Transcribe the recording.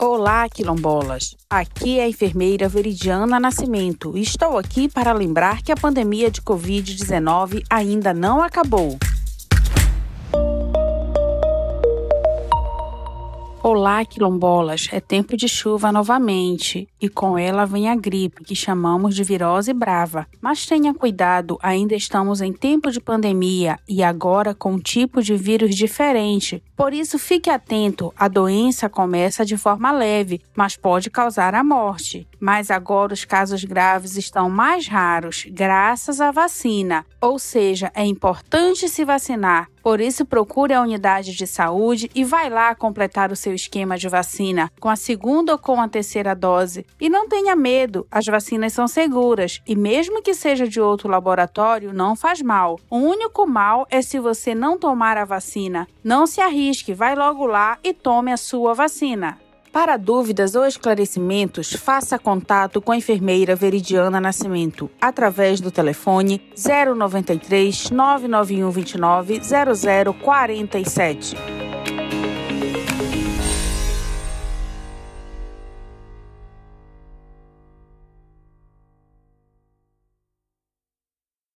Olá, quilombolas! Aqui é a enfermeira Veridiana Nascimento e estou aqui para lembrar que a pandemia de Covid-19 ainda não acabou. Olá, quilombolas! É tempo de chuva novamente e com ela vem a gripe, que chamamos de virose brava. Mas tenha cuidado, ainda estamos em tempo de pandemia e agora com um tipo de vírus diferente. Por isso, fique atento: a doença começa de forma leve, mas pode causar a morte. Mas agora os casos graves estão mais raros, graças à vacina. Ou seja, é importante se vacinar. Por isso, procure a unidade de saúde e vai lá completar o seu esquema de vacina com a segunda ou com a terceira dose. E não tenha medo, as vacinas são seguras e, mesmo que seja de outro laboratório, não faz mal. O único mal é se você não tomar a vacina. Não se arrisque, vai logo lá e tome a sua vacina. Para dúvidas ou esclarecimentos, faça contato com a enfermeira Veridiana Nascimento através do telefone 093 991 29 0047.